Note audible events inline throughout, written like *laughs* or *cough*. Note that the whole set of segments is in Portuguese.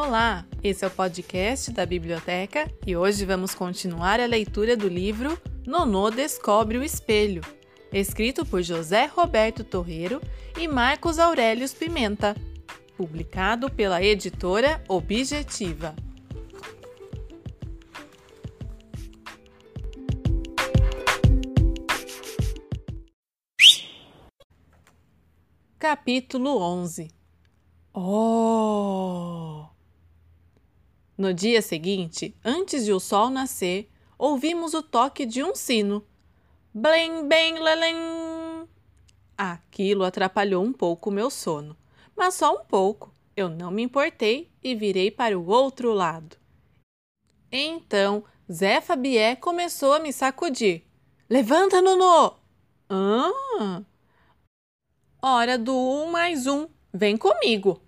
Olá, esse é o podcast da biblioteca e hoje vamos continuar a leitura do livro Nonô Descobre o Espelho, escrito por José Roberto Torreiro e Marcos Aurelius Pimenta, publicado pela editora Objetiva. Capítulo 11 Oh! No dia seguinte, antes de o sol nascer, ouvimos o toque de um sino. Blim, bem, lelém! Aquilo atrapalhou um pouco o meu sono, mas só um pouco. Eu não me importei e virei para o outro lado. Então, Zé Fabié começou a me sacudir. Levanta, Nonô! Ah! Hora do um mais um. Vem comigo!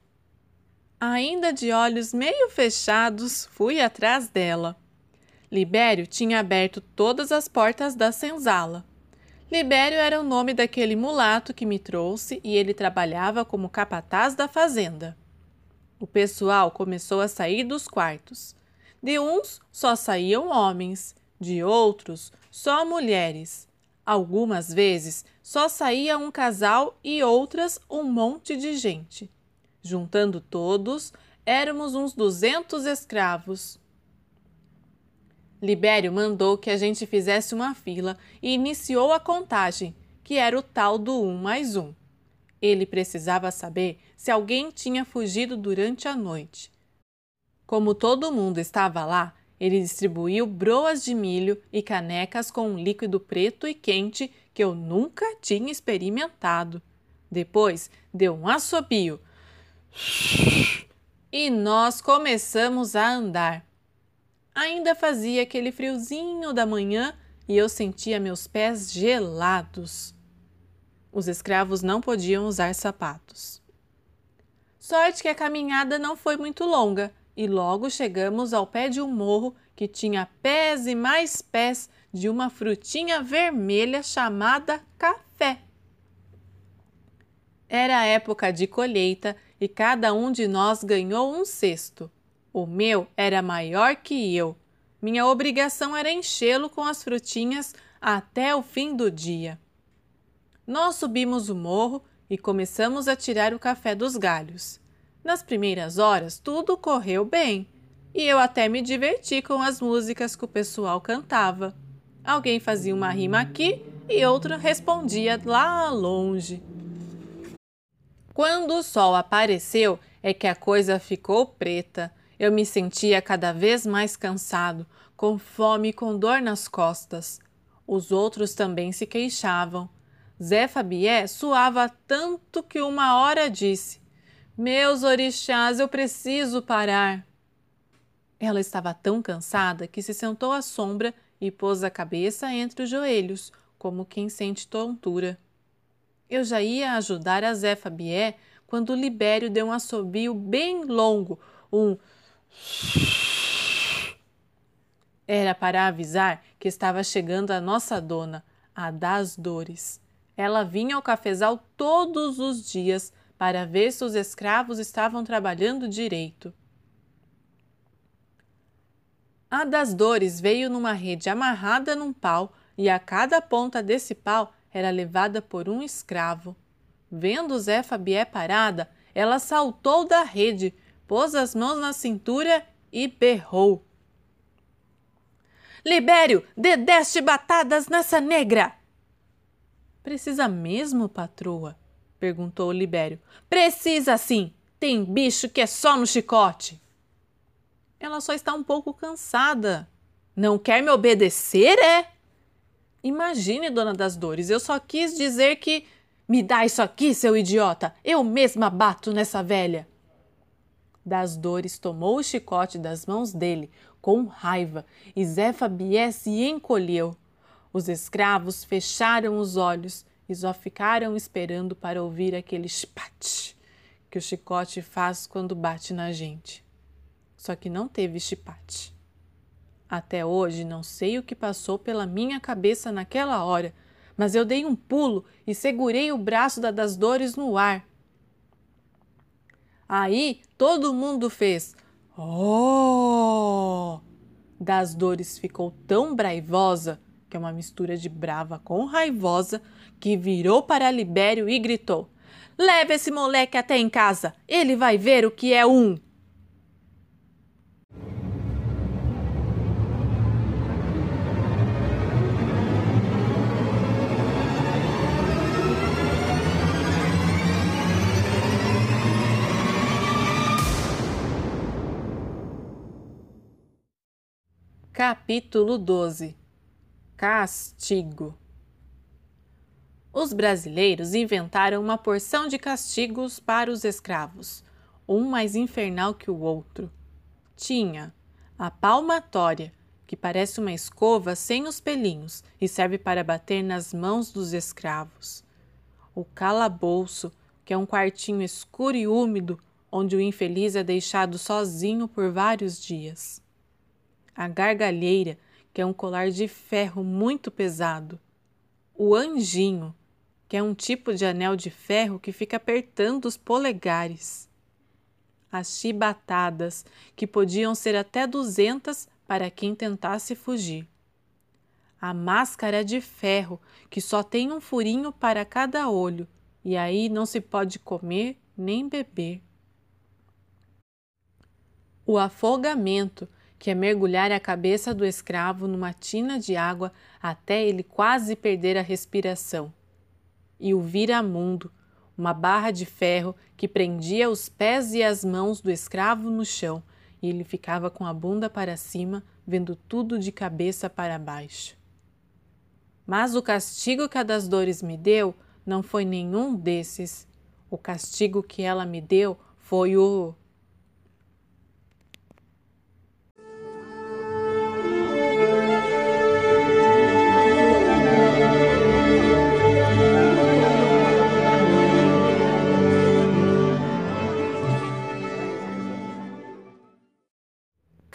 Ainda de olhos meio fechados, fui atrás dela. Libério tinha aberto todas as portas da senzala. Libério era o nome daquele mulato que me trouxe e ele trabalhava como capataz da fazenda. O pessoal começou a sair dos quartos. De uns só saíam homens, de outros só mulheres. Algumas vezes só saía um casal e outras um monte de gente. Juntando todos, éramos uns duzentos escravos. Libério mandou que a gente fizesse uma fila e iniciou a contagem, que era o tal do um mais um. Ele precisava saber se alguém tinha fugido durante a noite. Como todo mundo estava lá, ele distribuiu broas de milho e canecas com um líquido preto e quente que eu nunca tinha experimentado. Depois deu um assobio e nós começamos a andar. Ainda fazia aquele friozinho da manhã e eu sentia meus pés gelados. Os escravos não podiam usar sapatos. Sorte que a caminhada não foi muito longa e logo chegamos ao pé de um morro que tinha pés e mais pés de uma frutinha vermelha chamada café. Era a época de colheita e cada um de nós ganhou um cesto. O meu era maior que eu. Minha obrigação era enchê-lo com as frutinhas até o fim do dia. Nós subimos o morro e começamos a tirar o café dos galhos. Nas primeiras horas, tudo correu bem e eu até me diverti com as músicas que o pessoal cantava. Alguém fazia uma rima aqui e outra respondia lá longe. Quando o sol apareceu, é que a coisa ficou preta. Eu me sentia cada vez mais cansado, com fome e com dor nas costas. Os outros também se queixavam. Zé Fabié suava tanto que uma hora disse: Meus orixás, eu preciso parar. Ela estava tão cansada que se sentou à sombra e pôs a cabeça entre os joelhos, como quem sente tontura. Eu já ia ajudar a Zé Fabié quando o Libério deu um assobio bem longo, um *laughs* era para avisar que estava chegando a nossa dona, a das dores. Ela vinha ao cafezal todos os dias para ver se os escravos estavam trabalhando direito. A das dores veio numa rede amarrada num pau e a cada ponta desse pau era levada por um escravo. Vendo Zé Fabié parada, ela saltou da rede, pôs as mãos na cintura e berrou. Libério, dê deste batadas nessa negra! Precisa mesmo, patroa? perguntou Libério. Precisa sim! Tem bicho que é só no chicote. Ela só está um pouco cansada. Não quer me obedecer, é? Imagine, dona das dores, eu só quis dizer que. Me dá isso aqui, seu idiota! Eu mesma bato nessa velha! Das dores tomou o chicote das mãos dele, com raiva, e Zé Fabié se encolheu. Os escravos fecharam os olhos e só ficaram esperando para ouvir aquele chipate que o chicote faz quando bate na gente. Só que não teve chipate. Até hoje não sei o que passou pela minha cabeça naquela hora, mas eu dei um pulo e segurei o braço da das dores no ar. Aí todo mundo fez Oh! Das dores ficou tão braivosa, que é uma mistura de brava com raivosa, que virou para Libério e gritou: Leve esse moleque até em casa, ele vai ver o que é um. Capítulo 12 Castigo Os brasileiros inventaram uma porção de castigos para os escravos, um mais infernal que o outro. Tinha a palmatória, que parece uma escova sem os pelinhos e serve para bater nas mãos dos escravos. O calabouço, que é um quartinho escuro e úmido onde o infeliz é deixado sozinho por vários dias a gargalheira, que é um colar de ferro muito pesado, o anjinho, que é um tipo de anel de ferro que fica apertando os polegares, as chibatadas, que podiam ser até duzentas para quem tentasse fugir, a máscara de ferro, que só tem um furinho para cada olho, e aí não se pode comer nem beber. O afogamento, que é mergulhar a cabeça do escravo numa tina de água até ele quase perder a respiração. E o viramundo, uma barra de ferro que prendia os pés e as mãos do escravo no chão, e ele ficava com a bunda para cima, vendo tudo de cabeça para baixo. Mas o castigo que a das dores me deu não foi nenhum desses. O castigo que ela me deu foi o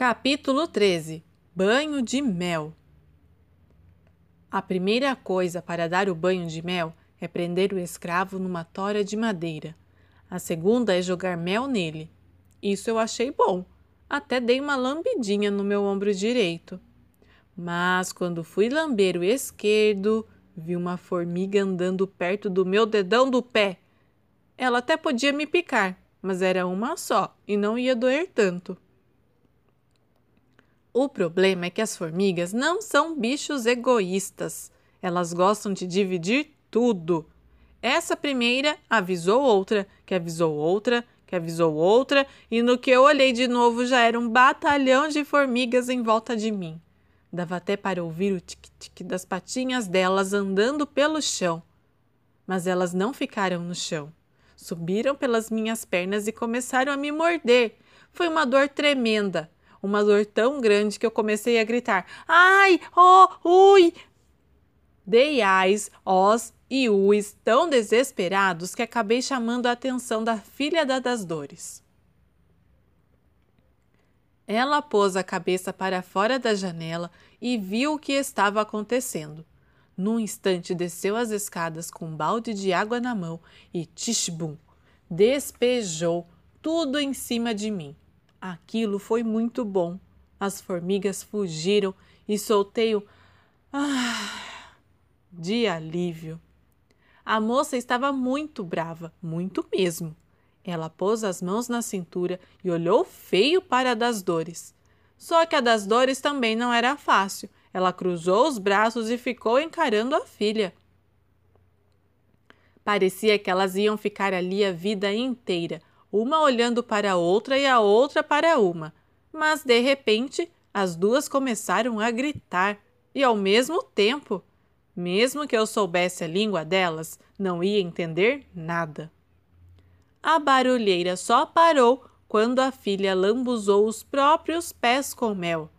Capítulo 13 Banho de mel A primeira coisa para dar o banho de mel é prender o escravo numa tora de madeira. A segunda é jogar mel nele. Isso eu achei bom. Até dei uma lambidinha no meu ombro direito. Mas quando fui lamber o esquerdo, vi uma formiga andando perto do meu dedão do pé. Ela até podia me picar, mas era uma só e não ia doer tanto. O problema é que as formigas não são bichos egoístas. Elas gostam de dividir tudo. Essa primeira avisou outra, que avisou outra, que avisou outra, e no que eu olhei de novo já era um batalhão de formigas em volta de mim. Dava até para ouvir o tic-tic das patinhas delas andando pelo chão. Mas elas não ficaram no chão. Subiram pelas minhas pernas e começaram a me morder. Foi uma dor tremenda uma dor tão grande que eu comecei a gritar: Ai, oh, ui! Dei ais, os e uis tão desesperados que acabei chamando a atenção da filha da das dores. Ela pôs a cabeça para fora da janela e viu o que estava acontecendo. Num instante desceu as escadas com um balde de água na mão e tishbum, despejou tudo em cima de mim. Aquilo foi muito bom. As formigas fugiram e soltei o ah, de alívio. A moça estava muito brava, muito mesmo. Ela pôs as mãos na cintura e olhou feio para a das dores. Só que a das dores também não era fácil. Ela cruzou os braços e ficou encarando a filha. Parecia que elas iam ficar ali a vida inteira, uma olhando para a outra e a outra para uma. Mas de repente, as duas começaram a gritar e ao mesmo tempo. Mesmo que eu soubesse a língua delas, não ia entender nada. A barulheira só parou quando a filha lambuzou os próprios pés com mel.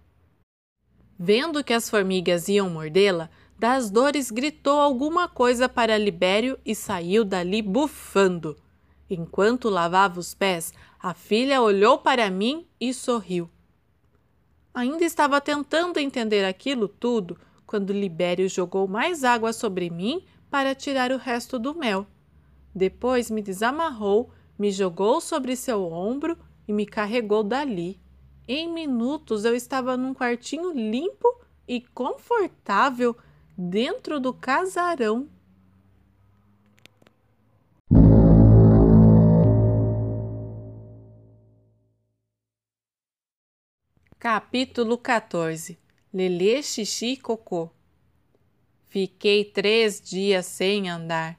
Vendo que as formigas iam mordê-la, das dores gritou alguma coisa para Libério e saiu dali bufando. Enquanto lavava os pés, a filha olhou para mim e sorriu. Ainda estava tentando entender aquilo tudo quando Libério jogou mais água sobre mim para tirar o resto do mel. Depois me desamarrou, me jogou sobre seu ombro e me carregou dali. Em minutos eu estava num quartinho limpo e confortável dentro do casarão. Capítulo 14 Lelê, Xixi e Cocô Fiquei três dias sem andar.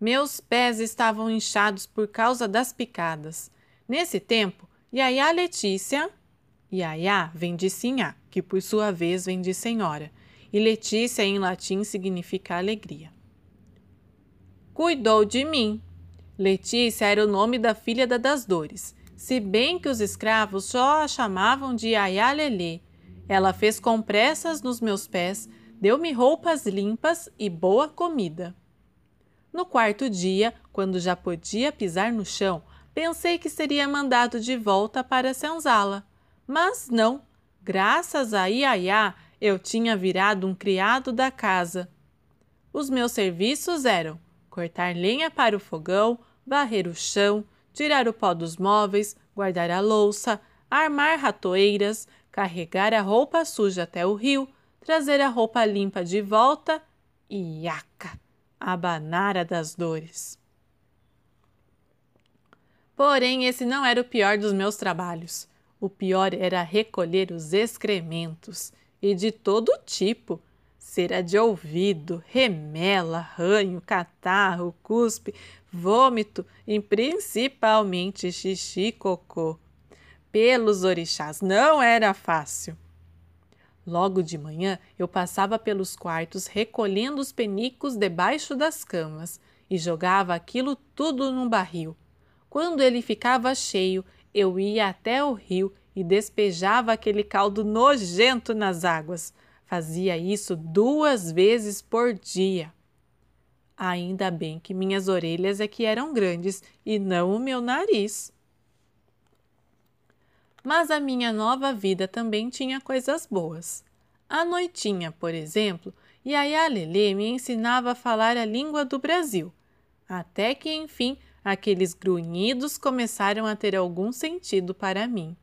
Meus pés estavam inchados por causa das picadas. Nesse tempo, Yaya Letícia. Yaya vem de sinhá, que por sua vez vem de senhora, e Letícia em latim significa alegria. Cuidou de mim. Letícia era o nome da filha da das dores se bem que os escravos só a chamavam de Ayalelê. Ela fez compressas nos meus pés, deu-me roupas limpas e boa comida. No quarto dia, quando já podia pisar no chão, pensei que seria mandado de volta para senzala. Mas não, graças a Iaiá, eu tinha virado um criado da casa. Os meus serviços eram cortar lenha para o fogão, varrer o chão, tirar o pó dos móveis, guardar a louça, armar ratoeiras, carregar a roupa suja até o rio, trazer a roupa limpa de volta e aca, abanara das dores. Porém, esse não era o pior dos meus trabalhos. O pior era recolher os excrementos, e de todo tipo, cera de ouvido, remela, ranho, catarro, cuspe, vômito e principalmente xixi e cocô. Pelos orixás não era fácil. Logo de manhã eu passava pelos quartos recolhendo os penicos debaixo das camas e jogava aquilo tudo num barril. Quando ele ficava cheio, eu ia até o rio e despejava aquele caldo nojento nas águas. Fazia isso duas vezes por dia. Ainda bem que minhas orelhas é que eram grandes e não o meu nariz. Mas a minha nova vida também tinha coisas boas. À noitinha, por exemplo, Yaya Lelê me ensinava a falar a língua do Brasil, até que, enfim, aqueles grunhidos começaram a ter algum sentido para mim.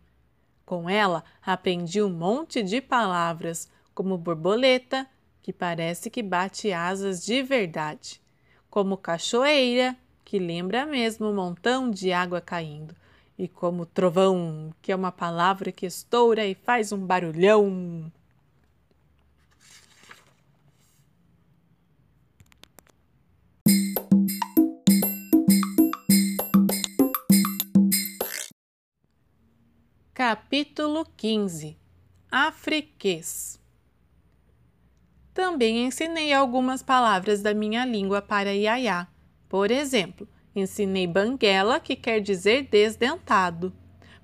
Com ela, aprendi um monte de palavras, como borboleta, que parece que bate asas de verdade, como cachoeira, que lembra mesmo um montão de água caindo, e como trovão, que é uma palavra que estoura e faz um barulhão. Capítulo 15 Afriquês também ensinei algumas palavras da minha língua para Iaiá. Por exemplo, ensinei banguela, que quer dizer desdentado,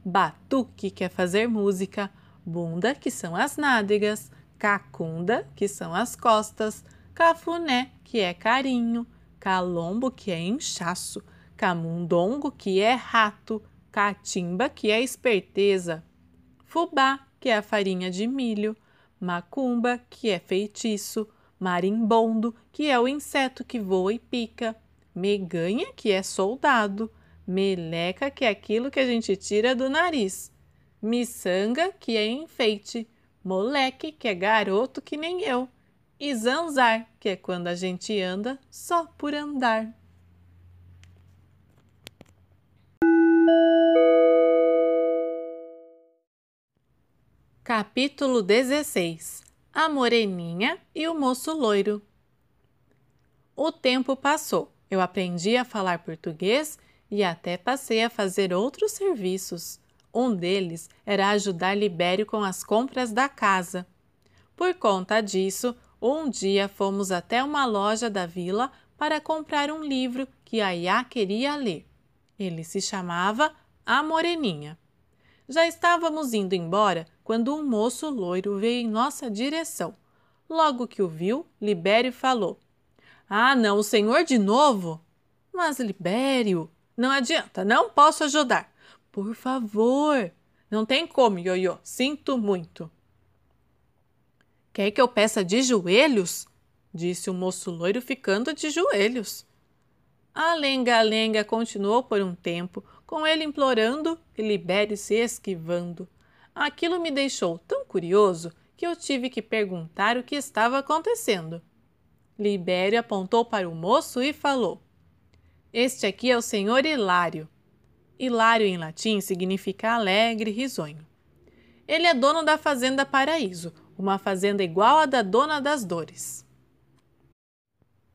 batuque, que é fazer música, bunda, que são as nádegas, cacunda, que são as costas, cafuné, que é carinho, calombo, que é inchaço, camundongo, que é rato, catimba, que é esperteza, fubá, que é a farinha de milho, macumba, que é feitiço, marimbondo, que é o inseto que voa e pica, meganha, que é soldado, meleca, que é aquilo que a gente tira do nariz, miçanga, que é enfeite, moleque, que é garoto que nem eu, e zanzar, que é quando a gente anda só por andar. Capítulo 16 A Moreninha e o Moço Loiro O tempo passou. Eu aprendi a falar português e até passei a fazer outros serviços. Um deles era ajudar Libério com as compras da casa. Por conta disso, um dia fomos até uma loja da vila para comprar um livro que a Iá queria ler. Ele se chamava A Moreninha. Já estávamos indo embora quando um moço loiro veio em nossa direção. Logo que o viu, Libério falou: Ah, não, o senhor de novo? Mas, Libério, não adianta, não posso ajudar. Por favor. Não tem como, Ioiô, sinto muito. Quer que eu peça de joelhos? Disse o moço loiro, ficando de joelhos. A lenga-lenga continuou por um tempo, com ele implorando e Libério se esquivando. Aquilo me deixou tão curioso que eu tive que perguntar o que estava acontecendo. Libério apontou para o moço e falou: Este aqui é o senhor Hilário. Hilário em latim significa alegre, risonho. Ele é dono da Fazenda Paraíso, uma fazenda igual à da Dona das Dores.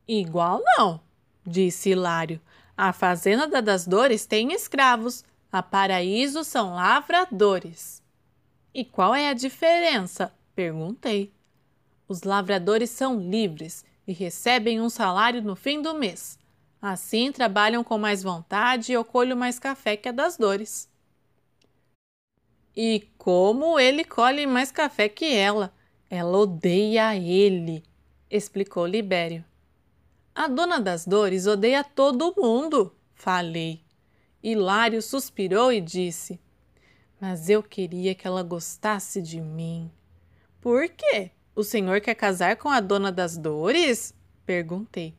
Igual não, disse Hilário. A Fazenda das Dores tem escravos, a Paraíso são lavradores. E qual é a diferença? perguntei. Os lavradores são livres e recebem um salário no fim do mês. Assim trabalham com mais vontade e eu colho mais café que a das dores. E como ele colhe mais café que ela? Ela odeia ele, explicou Libério. A dona das dores odeia todo mundo, falei. Hilário suspirou e disse: Mas eu queria que ela gostasse de mim. Por quê? O senhor quer casar com a dona das dores? Perguntei.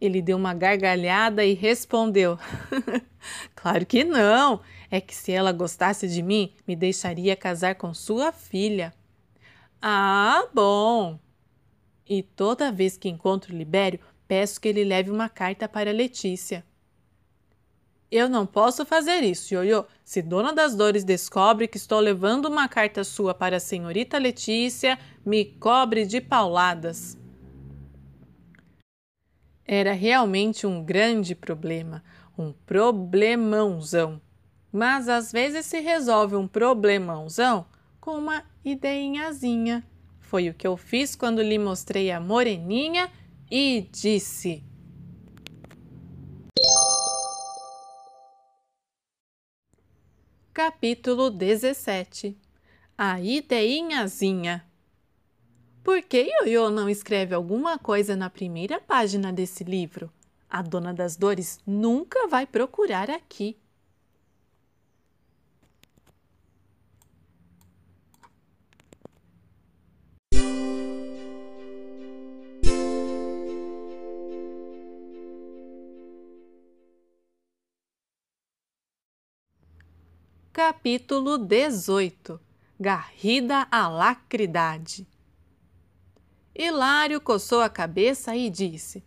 Ele deu uma gargalhada e respondeu: *laughs* Claro que não. É que se ela gostasse de mim, me deixaria casar com sua filha. Ah, bom. E toda vez que encontro Libério, peço que ele leve uma carta para Letícia. Eu não posso fazer isso, Ioiô. Se Dona das Dores descobre que estou levando uma carta sua para a senhorita Letícia, me cobre de pauladas. Era realmente um grande problema, um problemãozão. Mas às vezes se resolve um problemãozão com uma ideinhazinha. Foi o que eu fiz quando lhe mostrei a moreninha e disse: Capítulo 17 A ideinhazinha Por que Ioiô não escreve alguma coisa na primeira página desse livro? A dona das dores nunca vai procurar aqui. Capítulo 18 Garrida à lacridade Hilário coçou a cabeça e disse: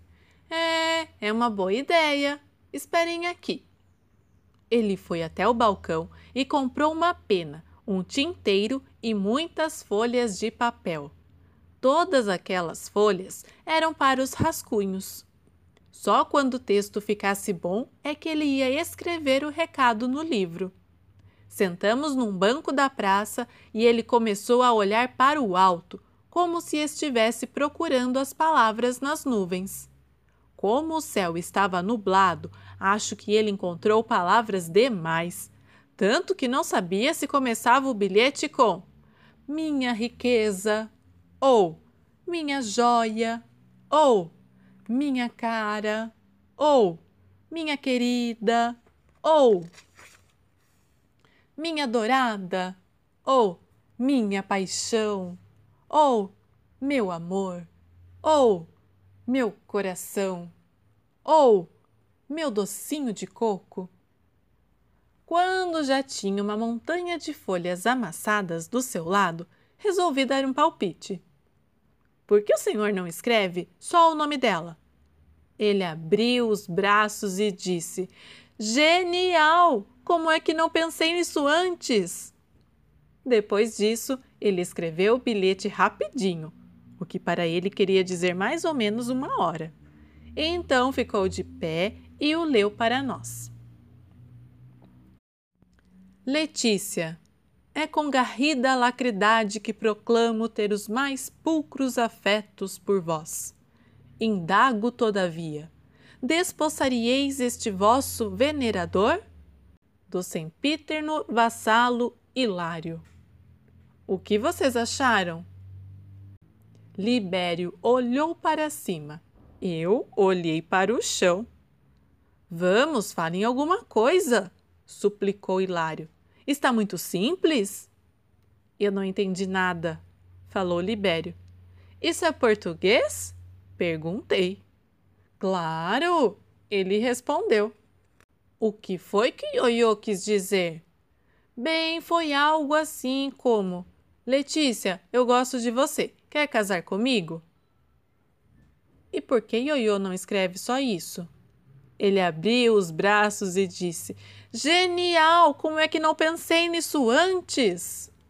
É, é uma boa ideia. Esperem aqui. Ele foi até o balcão e comprou uma pena, um tinteiro e muitas folhas de papel. Todas aquelas folhas eram para os rascunhos. Só quando o texto ficasse bom é que ele ia escrever o recado no livro. Sentamos num banco da praça e ele começou a olhar para o alto, como se estivesse procurando as palavras nas nuvens. Como o céu estava nublado, acho que ele encontrou palavras demais, tanto que não sabia se começava o bilhete com minha riqueza, ou minha joia, ou minha cara, ou minha querida, ou minha adorada, ou minha paixão, ou meu amor, ou meu coração, ou meu docinho de coco. Quando já tinha uma montanha de folhas amassadas do seu lado, resolvi dar um palpite. Por que o senhor não escreve só o nome dela? Ele abriu os braços e disse: Genial! Como é que não pensei nisso antes? Depois disso, ele escreveu o bilhete rapidinho, o que para ele queria dizer mais ou menos uma hora. Então ficou de pé e o leu para nós. Letícia, é com garrida alacridade que proclamo ter os mais pulcros afetos por vós. Indago, todavia, despossaríeis este vosso venerador? do sempiterno vassalo Hilário. O que vocês acharam? Libério olhou para cima. Eu olhei para o chão. Vamos, falem alguma coisa, suplicou Hilário. Está muito simples? Eu não entendi nada, falou Libério. Isso é português? Perguntei. Claro, ele respondeu. O que foi que Ioiô quis dizer? Bem, foi algo assim como: Letícia, eu gosto de você. Quer casar comigo? E por que Ioiô não escreve só isso? Ele abriu os braços e disse: Genial! Como é que não pensei nisso antes?